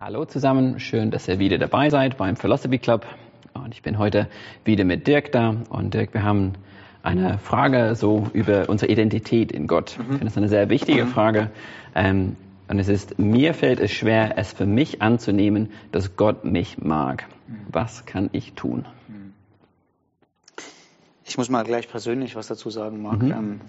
Hallo zusammen, schön, dass ihr wieder dabei seid beim Philosophy Club. Und ich bin heute wieder mit Dirk da. Und Dirk, wir haben eine Frage so über unsere Identität in Gott. Ich finde das eine sehr wichtige Frage. Ähm, und es ist, mir fällt es schwer, es für mich anzunehmen, dass Gott mich mag. Was kann ich tun? Ich muss mal gleich persönlich was dazu sagen, Marc. Ähm,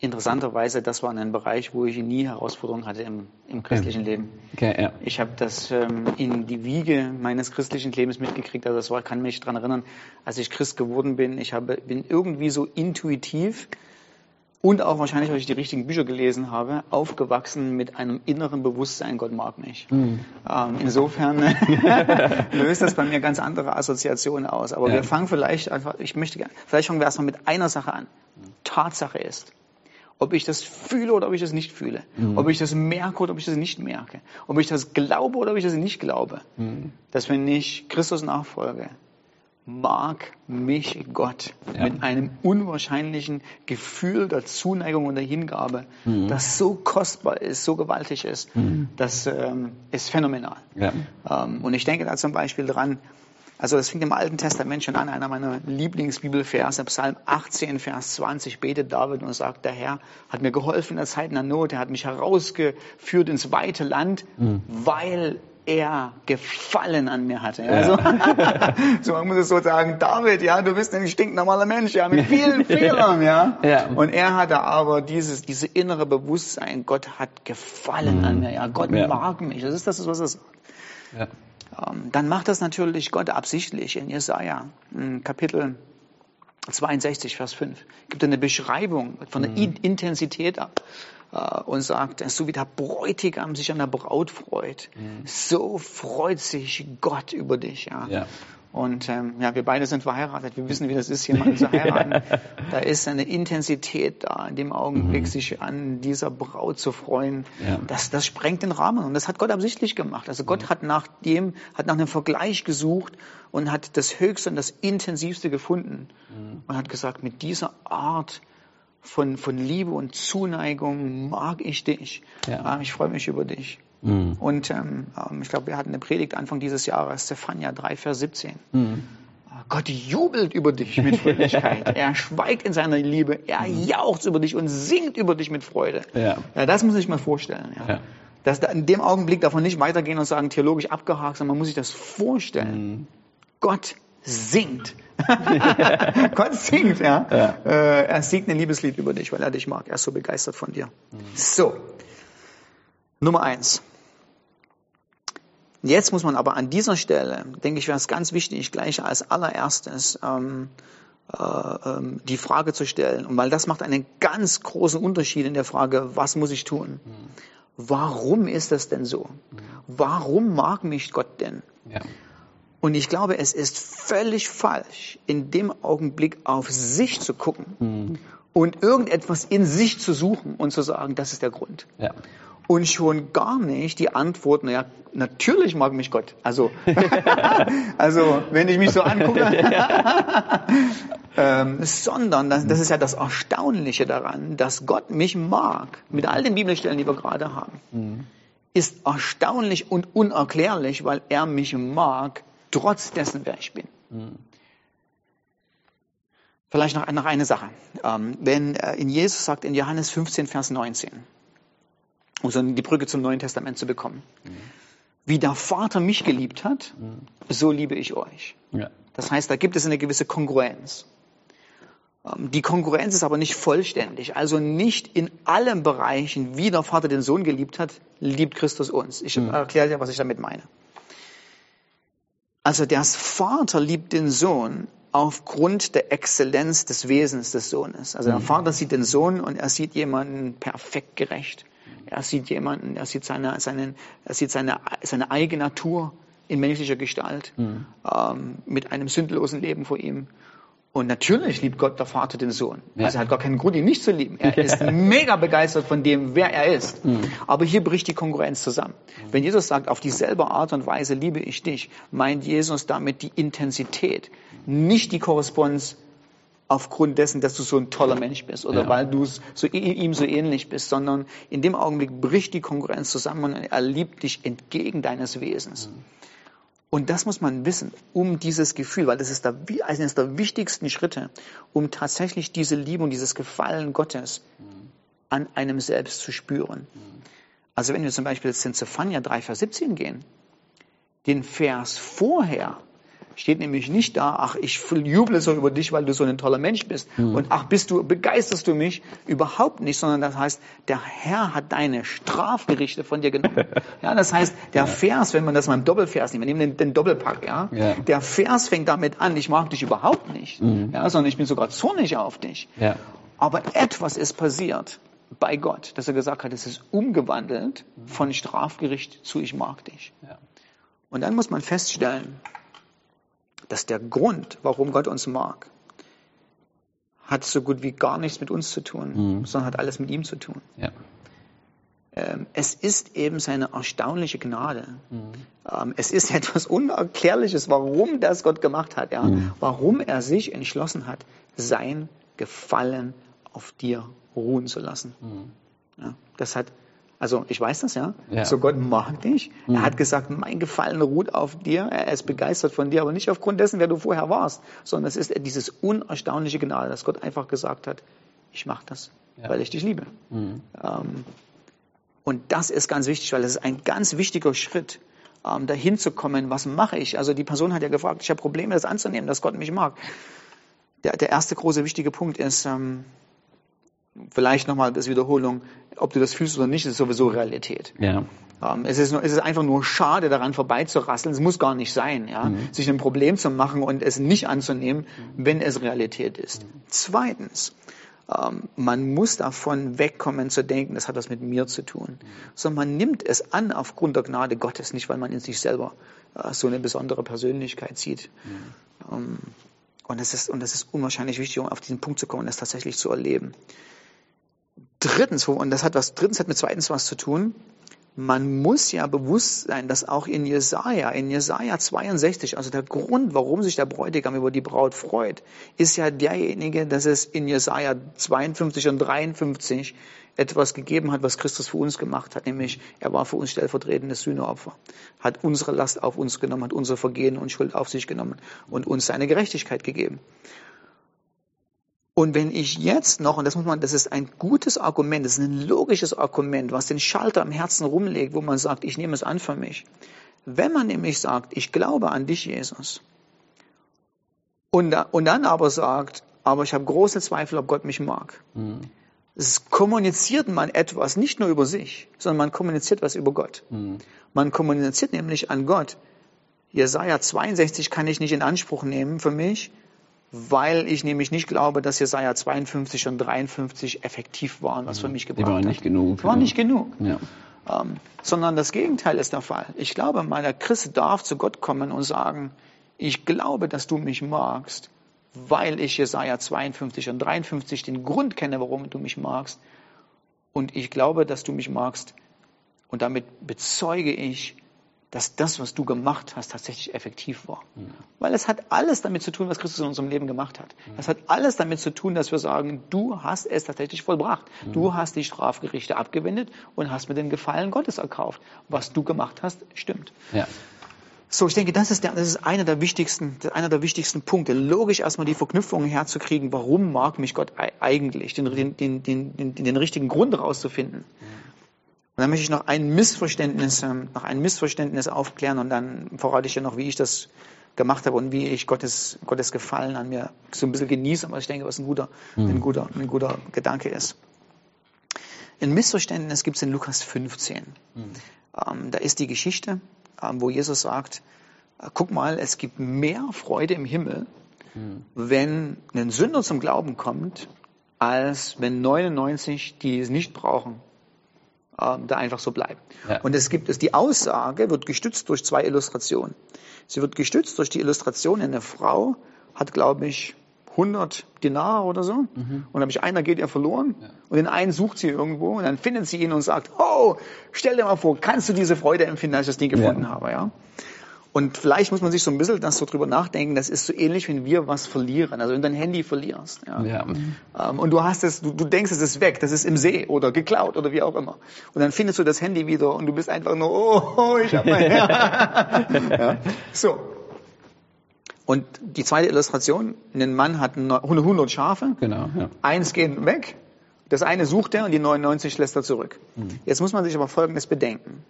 interessanterweise, das war ein Bereich, wo ich nie Herausforderungen hatte im, im christlichen Leben. Okay, ja. Ich habe das ähm, in die Wiege meines christlichen Lebens mitgekriegt. Also das war, kann mich daran erinnern, als ich Christ geworden bin. Ich habe, bin irgendwie so intuitiv und auch wahrscheinlich, weil ich die richtigen Bücher gelesen habe, aufgewachsen mit einem inneren Bewusstsein, Gott mag mich. Ähm, insofern löst das bei mir ganz andere Assoziationen aus. Aber Ja. wir fangen vielleicht einfach, ich möchte gerne, vielleicht fangen wir erstmal mit einer Sache an. Tatsache ist, ob ich das fühle oder ob ich das nicht fühle. Ob ich das merke oder ob ich das nicht merke. Ob ich das glaube oder ob ich das nicht glaube. Dass wenn ich Christus nachfolge, mag mich Gott Ja. mit einem unwahrscheinlichen Gefühl der Zuneigung und der Hingabe, das so kostbar ist, so gewaltig ist, das ähm, ist phänomenal. Ja. Ähm, und ich denke da zum Beispiel dran, also das fängt im Alten Testament schon an, einer meiner Lieblingsbibelverse, Psalm 18, Vers 20, betet David und sagt, der Herr hat mir geholfen in der Zeit der Not, er hat mich herausgeführt ins weite Land, weil er Gefallen an mir hatte. Also, so man muss es so sagen, David, ja, du bist ein stinknormaler Mensch, ja, mit vielen Fehlern, ja. Ja. Und er hatte aber dieses, diese innere Bewusstsein, Gott hat Gefallen an mir, ja, Gott Ja. mag mich. Das ist das, was er sagt. Ja. Ähm, dann macht das natürlich Gott absichtlich in Jesaja, m, Kapitel 62, Vers 5. Gibt eine Beschreibung von der In Intensität ab äh, und sagt, so wie der Bräutigam sich an der Braut freut, so freut sich Gott über dich. Ja. Ja. Und ähm, ja, wir beide sind verheiratet. Wir wissen, wie das ist, jemanden zu heiraten. Da ist eine Intensität da, in dem Augenblick, sich an dieser Braut zu freuen. Ja. Das, das sprengt den Rahmen. Und das hat Gott absichtlich gemacht. Also Gott hat nach dem, hat nach einem Vergleich gesucht und hat das Höchste und das Intensivste gefunden. Und hat gesagt, mit dieser Art von, von Liebe und Zuneigung mag ich dich. Ja. Ah, Ich freue mich über dich. Mhm. Und ähm, ähm, ich glaube, wir hatten eine Predigt Anfang dieses Jahres, Zephania 3, Vers 17. Mhm. Gott jubelt über dich mit Fröhlichkeit. er schweigt in seiner Liebe. Er jauchzt über dich und singt über dich mit Freude. Ja. Ja, das muss ich mal vorstellen. Ja. Ja. Dass da in dem Augenblick davon nicht weitergehen und sagen, theologisch abgehakt, sondern man muss sich das vorstellen. Gott singt. Gott singt, ja. Äh, er singt ein Liebeslied über dich, weil er dich mag. Er ist so begeistert von dir. So. Nummer eins. Jetzt muss man aber an dieser Stelle, denke ich, wäre es ganz wichtig, gleich als allererstes ähm, äh, ähm, die Frage zu stellen, und weil das macht einen ganz großen Unterschied in der Frage, was muss ich tun? Warum ist das denn so? Warum mag mich Gott denn? Ja. Und ich glaube, es ist völlig falsch, in dem Augenblick auf sich zu gucken und irgendetwas in sich zu suchen und zu sagen, das ist der Grund. Ja. Und schon gar nicht die Antwort, naja, natürlich mag mich Gott. Also, also wenn ich mich so angucke, ähm, sondern, das, das ist ja das Erstaunliche daran, dass Gott mich mag, mit all den Bibelstellen, die wir gerade haben, ist erstaunlich und unerklärlich, weil er mich mag, trotz dessen, wer ich bin. Vielleicht noch, noch eine Sache. Ähm, wenn äh, in Jesus sagt, in Johannes 15, Vers 19, um so die Brücke zum Neuen Testament zu bekommen. Wie der Vater mich geliebt hat, so liebe ich euch. Ja. Das heißt, da gibt es eine gewisse Kongruenz. Ähm, Die Kongruenz ist aber nicht vollständig. Also nicht in allen Bereichen, wie der Vater den Sohn geliebt hat, liebt Christus uns. Ich erkläre dir, was ich damit meine. Also der Vater liebt den Sohn aufgrund der Exzellenz des Wesens des Sohnes. Also der Vater sieht den Sohn und er sieht jemanden perfekt gerecht. Er sieht jemanden, er sieht seine, seinen, er sieht seine, seine eigene Natur in menschlicher Gestalt, ähm, mit einem sündlosen Leben vor ihm. Und natürlich liebt Gott der Vater den Sohn. Ja. Also er hat gar keinen Grund, ihn nicht zu lieben. Er ist mega begeistert von dem, wer er ist. Aber hier bricht die Konkurrenz zusammen. Wenn Jesus sagt, auf dieselbe Art und Weise liebe ich dich, meint Jesus damit die Intensität, nicht die Korrespondenz aufgrund dessen, dass du so ein toller Mensch bist oder Ja. weil du so, ihm so ähnlich bist, sondern in dem Augenblick bricht die Konkurrenz zusammen und er liebt dich entgegen deines Wesens. Und das muss man wissen, um dieses Gefühl, weil das ist der, eines der wichtigsten Schritte, um tatsächlich diese Liebe und dieses Gefallen Gottes an einem selbst zu spüren. Also wenn wir zum Beispiel jetzt in Zephania 3, Vers 17 gehen, den Vers vorher steht nämlich nicht da, ach, ich juble so über dich, weil du so ein toller Mensch bist. Und ach, bist du, begeisterst du mich? Überhaupt nicht, sondern das heißt, der Herr hat deine Strafgerichte von dir genommen. ja, das heißt, der Vers, wenn man das mal im Doppelvers nimmt, wir nehmen den, den Doppelpack, ja? Ja. Der Vers fängt damit an, ich mag dich überhaupt nicht, ja, sondern ich bin sogar zornig auf dich. Ja. Aber etwas ist passiert bei Gott, dass er gesagt hat, es ist umgewandelt von Strafgericht zu ich mag dich. Ja. Und dann muss man feststellen, dass der Grund, warum Gott uns mag, hat so gut wie gar nichts mit uns zu tun, sondern hat alles mit ihm zu tun. Ja. Ähm, es ist eben seine erstaunliche Gnade. Ähm, es ist etwas Unerklärliches, warum das Gott gemacht hat, ja? warum er sich entschlossen hat, sein Gefallen auf dir ruhen zu lassen. Ja, das hat, also ich weiß das ja, Ja. so Gott mag dich. Er hat gesagt, mein Gefallen ruht auf dir, er ist begeistert von dir, aber nicht aufgrund dessen, wer du vorher warst, sondern es ist dieses unerstaunliche Gnade, dass Gott einfach gesagt hat, ich mache das, Ja. weil ich dich liebe. Ähm, und das ist ganz wichtig, weil es ist ein ganz wichtiger Schritt, ähm, dahin zu kommen, was mache ich? Also die Person hat ja gefragt, ich habe Probleme, das anzunehmen, dass Gott mich mag. Der, der erste große wichtige Punkt ist, ähm, vielleicht nochmal als Wiederholung, ob du das fühlst oder nicht, ist sowieso Realität. Ja. Ähm, es, ist nur, es ist einfach nur schade, daran vorbeizurasseln. Es muss gar nicht sein, ja? sich ein Problem zu machen und es nicht anzunehmen, wenn es Realität ist. Zweitens, ähm, man muss davon wegkommen zu denken, das hat was mit mir zu tun, sondern man nimmt es an aufgrund der Gnade Gottes, nicht weil man in sich selber äh, so eine besondere Persönlichkeit sieht. Ähm, und das ist, und das ist unwahrscheinlich wichtig, um auf diesen Punkt zu kommen, das tatsächlich zu erleben. Drittens, und das hat was, drittens hat mit zweitens was zu tun, man muss ja bewusst sein, dass auch in Jesaja, in Jesaja 62, also der Grund, warum sich der Bräutigam über die Braut freut, ist ja derjenige, dass es in Jesaja 52 und 53 etwas gegeben hat, was Christus für uns gemacht hat, nämlich er war für uns stellvertretendes Sühneopfer, hat unsere Last auf uns genommen, hat unsere Vergehen und Schuld auf sich genommen und uns seine Gerechtigkeit gegeben. Und wenn ich jetzt noch, und das muss man, das ist ein gutes Argument, das ist ein logisches Argument, was den Schalter am Herzen rumlegt, wo man sagt, ich nehme es an für mich. Wenn man nämlich sagt, ich glaube an dich, Jesus, und, und dann aber sagt, aber ich habe große Zweifel, ob Gott mich mag. Es kommuniziert man etwas nicht nur über sich, sondern man kommuniziert was über Gott. Man kommuniziert nämlich an Gott. Jesaja 62 kann ich nicht in Anspruch nehmen für mich, weil ich nämlich nicht glaube, dass Jesaja 52 und 53 effektiv waren, was für mich Die gebracht waren hat. nicht genug. Die waren ja. nicht genug. Ja. Ähm, sondern das Gegenteil ist der Fall. Ich glaube, meiner Christ darf zu Gott kommen und sagen, ich glaube, dass du mich magst, weil ich Jesaja 52 und 53 den Grund kenne, warum du mich magst. Und ich glaube, dass du mich magst. Und damit bezeuge ich, dass das, was du gemacht hast, tatsächlich effektiv war. Weil es hat alles damit zu tun, was Christus in unserem Leben gemacht hat. Es hat alles damit zu tun, dass wir sagen, du hast es tatsächlich vollbracht. Du hast die Strafgerichte abgewendet und hast mir den Gefallen Gottes erkauft. Was du gemacht hast, stimmt. Ja. So, ich denke, das ist, der, das ist einer der wichtigsten, einer der wichtigsten Punkte. Logisch erstmal die Verknüpfung herzukriegen, warum mag mich Gott ei- eigentlich, den, den, den, den, den, den richtigen Grund herauszufinden. Und dann möchte ich noch ein Missverständnis, ähm, noch ein Missverständnis aufklären und dann verrate ich ja noch, wie ich das gemacht habe und wie ich Gottes, Gottes Gefallen an mir so ein bisschen genieße, aber ich denke, was ein guter, ein guter, ein guter Gedanke ist. Ein Missverständnis gibt es in Lukas 15. Ähm, da ist die Geschichte, ähm, wo Jesus sagt, äh, guck mal, es gibt mehr Freude im Himmel, wenn ein Sünder zum Glauben kommt, als wenn 99, die es nicht brauchen, ähm, da einfach so bleiben. Ja. Und es gibt es, die Aussage wird gestützt durch zwei Illustrationen. Sie wird gestützt durch die Illustration, eine Frau hat, glaube ich, 100 Dinar oder so. Und dann habe ich einer geht ihr verloren und den einen sucht sie irgendwo und dann findet sie ihn und sagt, oh, stell dir mal vor, kannst du diese Freude empfinden, als ich das Ding gefunden Ja. habe, ja? Und vielleicht muss man sich so ein bisschen das so drüber nachdenken, das ist so ähnlich, wenn wir was verlieren, also wenn du dein Handy verlierst. Ja. Ja. Ähm, und du hast es, du, du denkst, es ist weg, das ist im See oder geklaut oder wie auch immer. Und dann findest du das Handy wieder und du bist einfach nur, oh, oh ich hab mein ja. So. Und die zweite Illustration, ein Mann hat ne- 100 Schafe, Genau, ja. eins geht weg, das eine sucht er und die 99 lässt er zurück. Jetzt muss man sich aber Folgendes bedenken.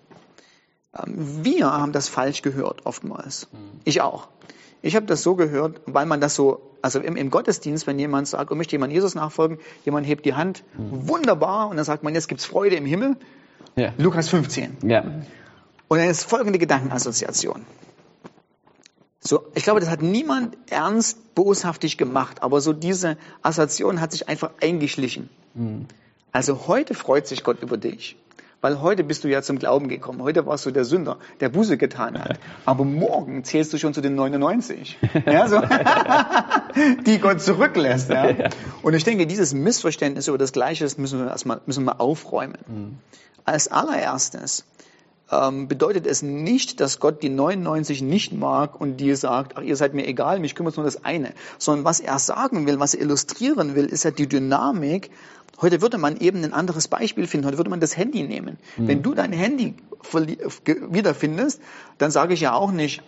Ähm, Wir haben das falsch gehört oftmals. Ich auch. Ich habe das so gehört, weil man das so, also im, im Gottesdienst, wenn jemand sagt, oh, möchte jemand Jesus nachfolgen, jemand hebt die Hand, wunderbar, und dann sagt man, jetzt gibt's Freude im Himmel, Ja. Lukas 15. Ja. Und dann ist folgende Gedankenassoziation. So, ich glaube, das hat niemand ernst boshaftig gemacht, aber so diese Assoziation hat sich einfach eingeschlichen. Also heute freut sich Gott über dich. Weil heute bist du ja zum Glauben gekommen. Heute warst du der Sünder, der Buße getan hat. Aber morgen zählst du schon zu den 99, ja, so, die Gott zurücklässt. Ja. Und ich denke, dieses Missverständnis über das Gleiche müssen wir erstmal müssen wir aufräumen. Als allererstes ähm, bedeutet es nicht, dass Gott die 99 nicht mag und dir sagt, ach, ihr seid mir egal, mich kümmert nur das eine. Sondern was er sagen will, was er illustrieren will, ist ja die Dynamik. Heute würde man eben ein anderes Beispiel finden. Heute würde man das Handy nehmen. Wenn du dein Handy wiederfindest, dann sage ich ja auch nicht,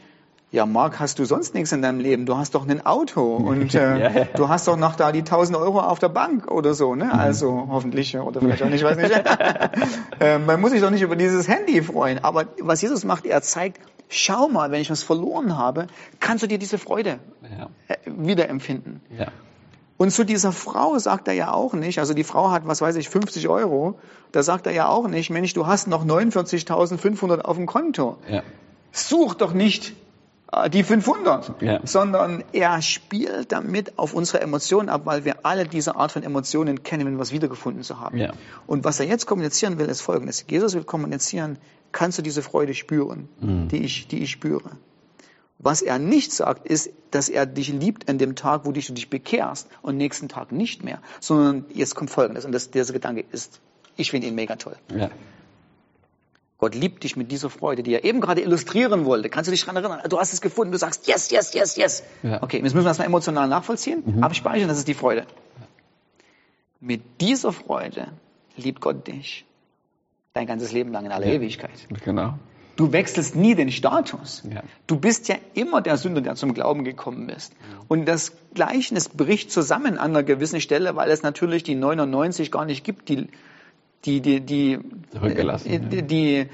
ja, Marc, hast du sonst nichts in deinem Leben? Du hast doch ein Auto und äh, Ja, ja. du hast doch noch da die 1000 Euro auf der Bank oder so, ne? Also hoffentlich oder vielleicht auch nicht, weiß nicht. äh, man muss sich doch nicht über dieses Handy freuen. Aber was Jesus macht, er zeigt, schau mal, wenn ich was verloren habe, kannst du dir diese Freude Ja. äh, wiederempfinden. Ja. Und zu dieser Frau sagt er ja auch nicht, also die Frau hat, was weiß ich, 50 Euro, da sagt er ja auch nicht, Mensch, du hast noch 49.500 auf dem Konto. Ja. Such doch nicht die 500, Ja. sondern er spielt damit auf unsere Emotionen ab, weil wir alle diese Art von Emotionen kennen, wenn wir was wiedergefunden zu haben. Ja. Und was er jetzt kommunizieren will, ist Folgendes. Jesus will kommunizieren, kannst du diese Freude spüren, die, ich, die ich spüre. Was er nicht sagt, ist, dass er dich liebt an dem Tag, wo dich, du dich bekehrst und nächsten Tag nicht mehr, sondern jetzt kommt Folgendes. Und das, dieser Gedanke ist, ich finde ihn mega toll. Ja. Gott liebt dich mit dieser Freude, die er eben gerade illustrieren wollte. Kannst du dich daran erinnern? Du hast es gefunden, du sagst, yes, yes, yes, yes. Ja. Okay, jetzt müssen wir das mal emotional nachvollziehen, abspeichern, das ist die Freude. Mit dieser Freude liebt Gott dich dein ganzes Leben lang in aller Ewigkeit. Genau. Du wechselst nie den Status. Ja. Du bist ja immer der Sünder, der zum Glauben gekommen ist. Und das Gleichnis bricht zusammen an einer gewissen Stelle, weil es natürlich die 99 gar nicht gibt, die die die die äh, die, die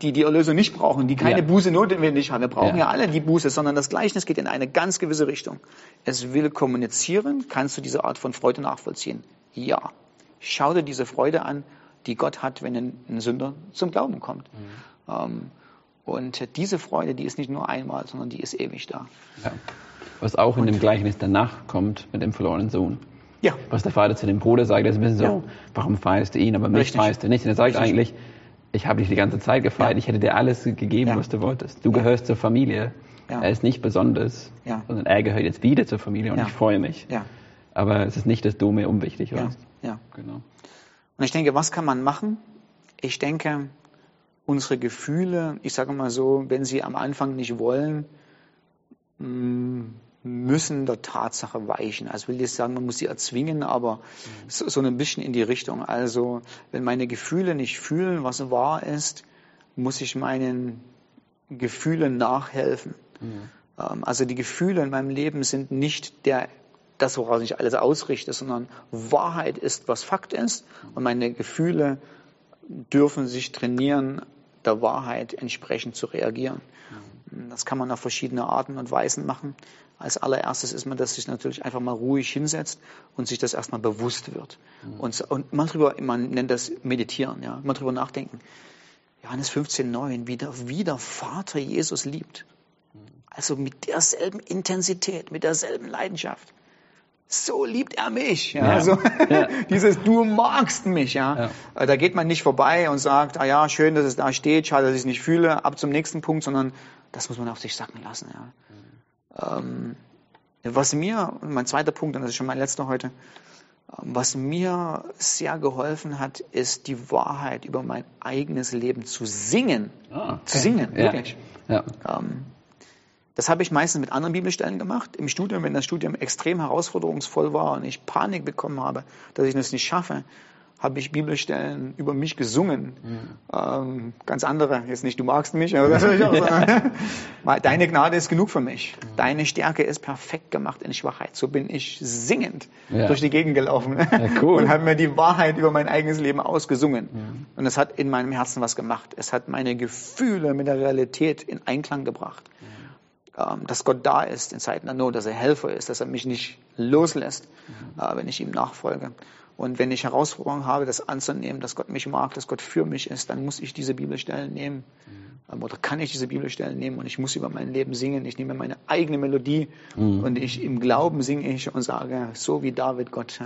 die die Erlösung nicht brauchen, die keine Ja. Buße notwendig haben. Wir brauchen ja. Ja. alle die Buße, sondern das Gleichnis geht in eine ganz gewisse Richtung. Es will kommunizieren. Kannst du diese Art von Freude nachvollziehen? Ja. Schau dir diese Freude an, die Gott hat, wenn ein, Sünder zum Glauben kommt. Ähm, und diese Freude, die ist nicht nur einmal, sondern die ist ewig da. Ja. Was auch in dem Gleichnis danach kommt mit dem verlorenen Sohn. Ja, Was der Vater zu dem Bruder sagt, ist ein bisschen so, Ja. warum feierst du ihn, aber mich Richtig. feierst du nicht. Und er sagt Richtig. eigentlich, ich habe dich die ganze Zeit gefeiert, Ja. ich hätte dir alles gegeben, Ja. was du wolltest. Du gehörst zur Familie. Er ist nicht besonders, sondern er gehört jetzt wieder zur Familie und ich freue mich. Aber es ist nicht, dass du mir unwichtig warst. ja. Genau. Und ich denke, was kann man machen? Ich denke, unsere Gefühle, ich sage mal so, wenn sie am Anfang nicht wollen, mh, müssen der Tatsache weichen. Also will ich sagen, man muss sie erzwingen, aber so, so ein bisschen in die Richtung. Also wenn meine Gefühle nicht fühlen, was wahr ist, muss ich meinen Gefühlen nachhelfen. Ähm, Also die Gefühle in meinem Leben sind nicht der, das, woraus ich alles ausrichte, sondern Wahrheit ist, was Fakt ist. Und meine Gefühle dürfen sich trainieren, der Wahrheit entsprechend zu reagieren. Das kann man auf verschiedene Arten und Weisen machen. Als allererstes ist man, dass sich natürlich einfach mal ruhig hinsetzt und sich das erstmal bewusst wird. Und, und mal drüber, man nennt das Meditieren, ja, mal drüber nachdenken. Johannes 15,9, wie der, wie der Vater Jesus liebt. Also mit derselben Intensität, mit derselben Leidenschaft. So liebt er mich. Ja, Ja. Also, Ja. dieses Du magst mich. Ja. Äh, Da geht man nicht vorbei und sagt, ah ja, schön, dass es da steht, schade, dass ich es nicht fühle, ab zum nächsten Punkt, sondern das muss man auf sich sacken lassen. Ja. Ähm, was mir, mein zweiter Punkt, und das ist schon mein letzter heute, ähm, was mir sehr geholfen hat, ist die Wahrheit über mein eigenes Leben zu singen. Ah, okay. Zu singen, Ja. wirklich. Ja. Ähm, das habe ich meistens mit anderen Bibelstellen gemacht. Im Studium, wenn das Studium extrem herausforderungsvoll war und ich Panik bekommen habe, dass ich das nicht schaffe, habe ich Bibelstellen über mich gesungen. Ähm, ganz andere, jetzt nicht du magst mich, aber das ich auch sagen. Deine Gnade ist genug für mich. Deine Stärke ist perfekt gemacht in Schwachheit. So bin ich singend Ja. durch die Gegend gelaufen cool. und habe mir die Wahrheit über mein eigenes Leben ausgesungen. Und es hat in meinem Herzen was gemacht. Es hat meine Gefühle mit der Realität in Einklang gebracht. Ähm, dass Gott da ist in Zeiten der Not, dass er Helfer ist, dass er mich nicht loslässt, äh, wenn ich ihm nachfolge. Und wenn ich Herausforderungen habe, das anzunehmen, dass Gott mich mag, dass Gott für mich ist, dann muss ich diese Bibelstellen nehmen. Ähm, Oder kann ich diese Bibelstellen nehmen und ich muss über mein Leben singen. Ich nehme meine eigene Melodie und ich im Glauben singe ich und sage, so wie David Gott,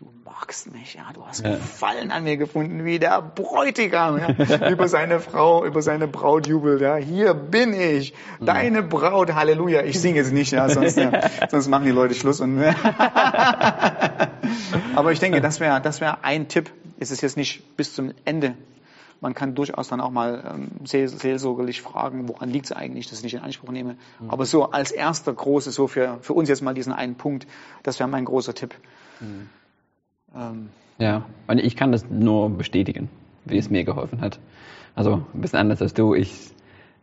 du magst mich, ja, du hast. Gefallen an mir gefunden, wie der Bräutigam, ja, über seine Frau, über seine Braut jubelt, ja, hier bin ich, deine Braut, Halleluja. Ich singe jetzt nicht, ja, sonst, ja, sonst machen die Leute Schluss und, aber ich denke, das wäre, das wäre ein Tipp. Es ist jetzt nicht bis zum Ende. Man kann durchaus dann auch mal ähm, seel- seelsorgerlich fragen, woran liegt es eigentlich, dass ich nicht in Anspruch nehme. Aber so als erster große, so für, für uns jetzt mal diesen einen Punkt, das wäre mein großer Tipp. Ähm, Ja, und ich kann das nur bestätigen, wie es mir geholfen hat. Also ein bisschen anders als du. Ich,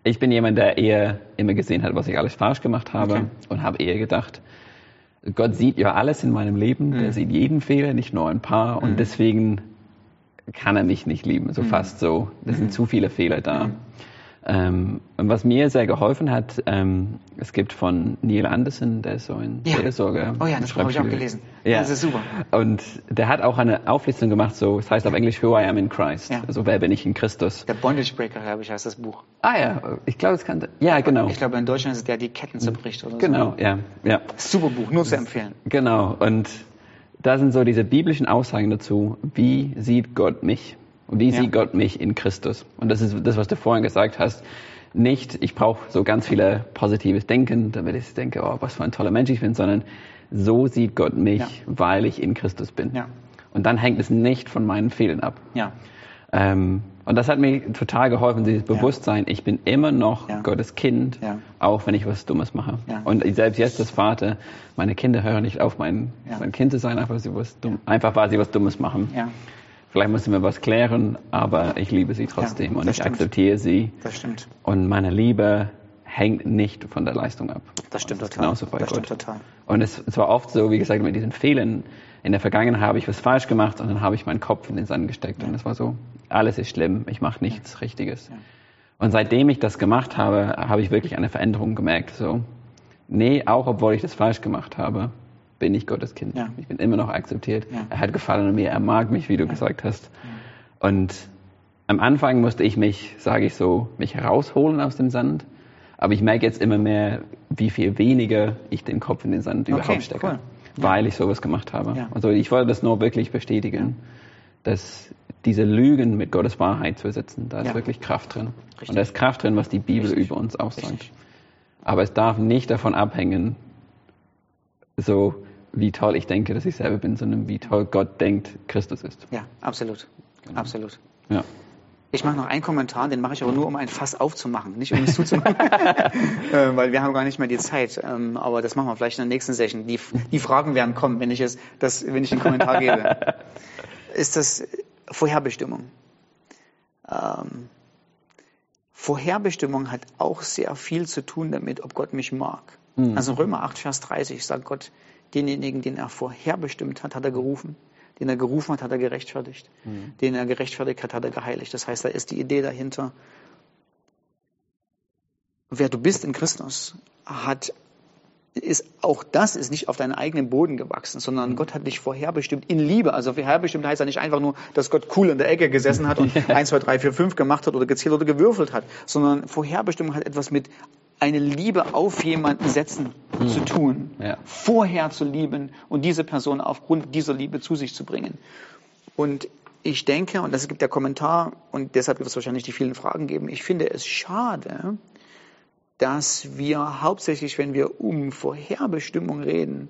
ich bin jemand, der eher immer gesehen hat, was ich alles falsch gemacht habe Okay. und habe eher gedacht, Gott sieht ja alles in meinem Leben, Mhm. der sieht jeden Fehler, nicht nur ein paar und deswegen kann er mich nicht lieben, Mhm. so fast so. Es sind zu viele Fehler da. Ähm, und was mir sehr geholfen hat, ähm, es gibt von Neil Anderson, der ist so ein Ja. Seelsorger. Oh ja, das habe ich auch gelesen. Ja. Das ist super. Und der hat auch eine Auflistung gemacht, so, es heißt auf Englisch Who I am in Christ. Ja. Also wer bin ich in Christus. Der Bondage Breaker, glaube ich, heißt das Buch. Ah ja, ich glaube, es kann. Ja, genau. Ich glaube, in Deutschland ist es der, die Ketten zerbricht oder Genau, ja, ja. so. Super Buch, nur zu empfehlen. Genau. Und da sind so diese biblischen Aussagen dazu, wie sieht Gott mich? Und wie Ja. sieht Gott mich in Christus? Und das ist das, was du vorhin gesagt hast. Nicht, ich brauche so ganz viele positives Denken, damit ich denke, oh, was für ein toller Mensch ich bin, sondern so sieht Gott mich, Ja. weil ich in Christus bin. Ja. Und dann hängt es nicht von meinen Fehlern ab. Ja, Ähm, und das hat mir total geholfen, dieses Bewusstsein, ich bin immer noch Ja. Gottes Kind, Ja. auch wenn ich was Dummes mache. Ja. Und selbst jetzt als Vater, meine Kinder hören nicht auf, mein, Ja. mein Kind zu sein, einfach, weil sie was dumm, einfach weil sie was Dummes machen. Ja, Vielleicht müssen wir was klären, aber ich liebe sie trotzdem Ja, und das ich stimmt. akzeptiere sie. das stimmt. Und meine Liebe hängt nicht von der Leistung ab. Das stimmt ist total. Genauso bei das Gott. stimmt total. Und es, es war oft so, wie gesagt, mit diesen Fehlern. In der Vergangenheit habe ich was falsch gemacht und dann habe ich meinen Kopf in den Sand gesteckt. Und es war so, alles ist schlimm, ich mache nichts Richtiges. Und seitdem ich das gemacht habe, habe ich wirklich eine Veränderung gemerkt. So, nee, auch obwohl ich das falsch gemacht habe, bin ich Gottes Kind. Ja. Ich bin immer noch akzeptiert. Ja. Er hat Gefallen an mir, er mag mich, wie du gesagt hast. Und am Anfang musste ich mich, sage ich so, mich herausholen aus dem Sand. Aber ich merke jetzt immer mehr, wie viel weniger ich den Kopf in den Sand überhaupt stecke, cool. weil ich sowas gemacht habe. Ja. Also ich wollte das nur wirklich bestätigen, dass diese Lügen mit Gottes Wahrheit zu ersetzen, da ist Ja. wirklich Kraft drin. Richtig. Und da ist Kraft drin, was die Bibel Richtig. über uns aussagt. Richtig. Aber es darf nicht davon abhängen, so wie toll ich denke, dass ich selber bin, sondern wie toll Gott denkt, Christus ist. Ja, absolut. Genau. Absolut. Ja. Ich mache noch einen Kommentar, den mache ich aber nur, um ein Fass aufzumachen, nicht um es zuzumachen, äh, weil wir haben gar nicht mehr die Zeit. Ähm, aber das machen wir vielleicht in der nächsten Session. Die, die Fragen werden kommen, wenn ich es, das, wenn ich den Kommentar gebe. Ist das Vorherbestimmung? Ähm, Vorherbestimmung hat auch sehr viel zu tun damit, ob Gott mich mag. Also in Römer 8, Vers 30 sagt Gott, denjenigen, den er vorherbestimmt hat, hat er gerufen. Den er gerufen hat, hat er gerechtfertigt. Den er gerechtfertigt hat, hat er geheiligt. Das heißt, da ist die Idee dahinter, wer du bist in Christus, hat ist, auch das ist nicht auf deinen eigenen Boden gewachsen, sondern Gott hat dich vorherbestimmt in Liebe. Also vorherbestimmt heißt ja nicht einfach nur, dass Gott cool in der Ecke gesessen hat und 1, 2, 3, 4, 5 gemacht hat oder gezählt oder gewürfelt hat, sondern Vorherbestimmung hat etwas mit eine Liebe auf jemanden setzen zu tun, Ja. vorher zu lieben und diese Person aufgrund dieser Liebe zu sich zu bringen. Und ich denke, und das gibt der Kommentar, und deshalb wird es wahrscheinlich die vielen Fragen geben, ich finde es schade, dass wir hauptsächlich, wenn wir um Vorherbestimmung reden,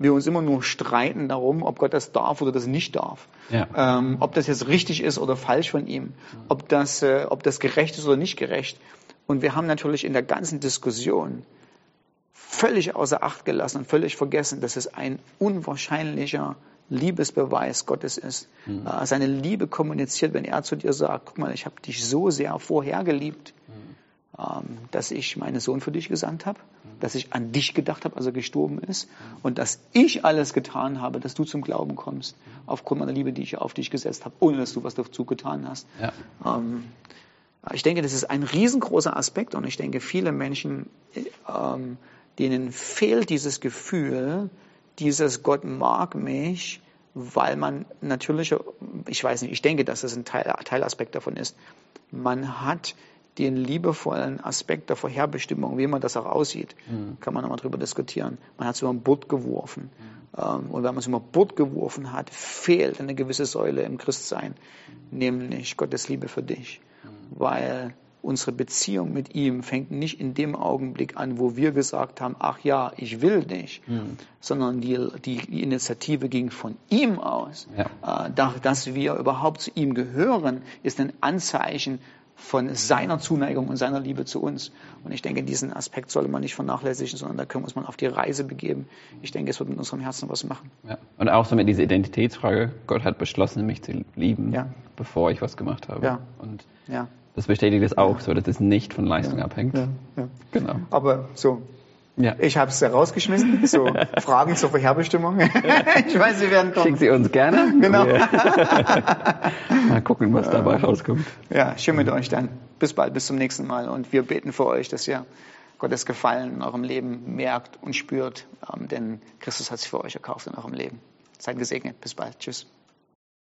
wir uns immer nur streiten darum, ob Gott das darf oder das nicht darf. Ja. Ähm, ob das jetzt richtig ist oder falsch von ihm, ob das, äh, ob das gerecht ist oder nicht gerecht. Und wir haben natürlich in der ganzen Diskussion völlig außer Acht gelassen und völlig vergessen, dass es ein unwahrscheinlicher Liebesbeweis Gottes ist. Mhm. Äh, seine Liebe kommuniziert, wenn er zu dir sagt, guck mal, ich habe dich so sehr vorher geliebt, mhm. ähm, dass ich meinen Sohn für dich gesandt habe, mhm. dass ich an dich gedacht habe, als er gestorben ist mhm. und dass ich alles getan habe, dass du zum Glauben kommst, mhm. aufgrund meiner Liebe, die ich auf dich gesetzt habe, ohne dass du was dazu getan hast. Ja. Ähm, ich denke, das ist ein riesengroßer Aspekt und ich denke, viele Menschen, ähm, denen fehlt dieses Gefühl, dieses Gott mag mich, weil man natürlich, ich weiß nicht, ich denke, dass es ein Teil, Teilaspekt davon ist. Man hat den liebevollen Aspekt der Vorherbestimmung, wie man das auch aussieht, mhm. kann man nochmal drüber diskutieren. Man hat es über ein Boot geworfen. Mhm. Und wenn man es über ein Boot geworfen hat, fehlt eine gewisse Säule im Christsein, mhm. nämlich Gottes Liebe für dich. Weil unsere Beziehung mit ihm fängt nicht in dem Augenblick an, wo wir gesagt haben, ach ja, ich will dich, mhm. sondern die, die, Initiative ging von ihm aus. Ja. Äh, dass wir überhaupt zu ihm gehören, ist ein Anzeichen von seiner Zuneigung und seiner Liebe zu uns. Und ich denke, diesen Aspekt sollte man nicht vernachlässigen, sondern da können wir uns mal auf die Reise begeben. Ich denke, es wird mit unserem Herzen was machen. Ja. Und auch so mit dieser Identitätsfrage, Gott hat beschlossen, mich zu lieben, ja. bevor ich was gemacht habe. Ja. Und ja. Das bestätigt es auch, so dass es nicht von Leistung abhängt. Genau. Aber so, ja. ich habe es rausgeschmissen. So Fragen zur Vorherbestimmung. ich weiß, Sie werden kommen. Schicken Sie uns gerne. Genau. Mal gucken, was dabei rauskommt. Ja, schön mit euch dann. Bis bald, bis zum nächsten Mal. Und wir beten für euch, dass ihr Gottes Gefallen in eurem Leben merkt und spürt, ähm, denn Christus hat sich für euch erkauft in eurem Leben. Seid gesegnet. Bis bald. Tschüss.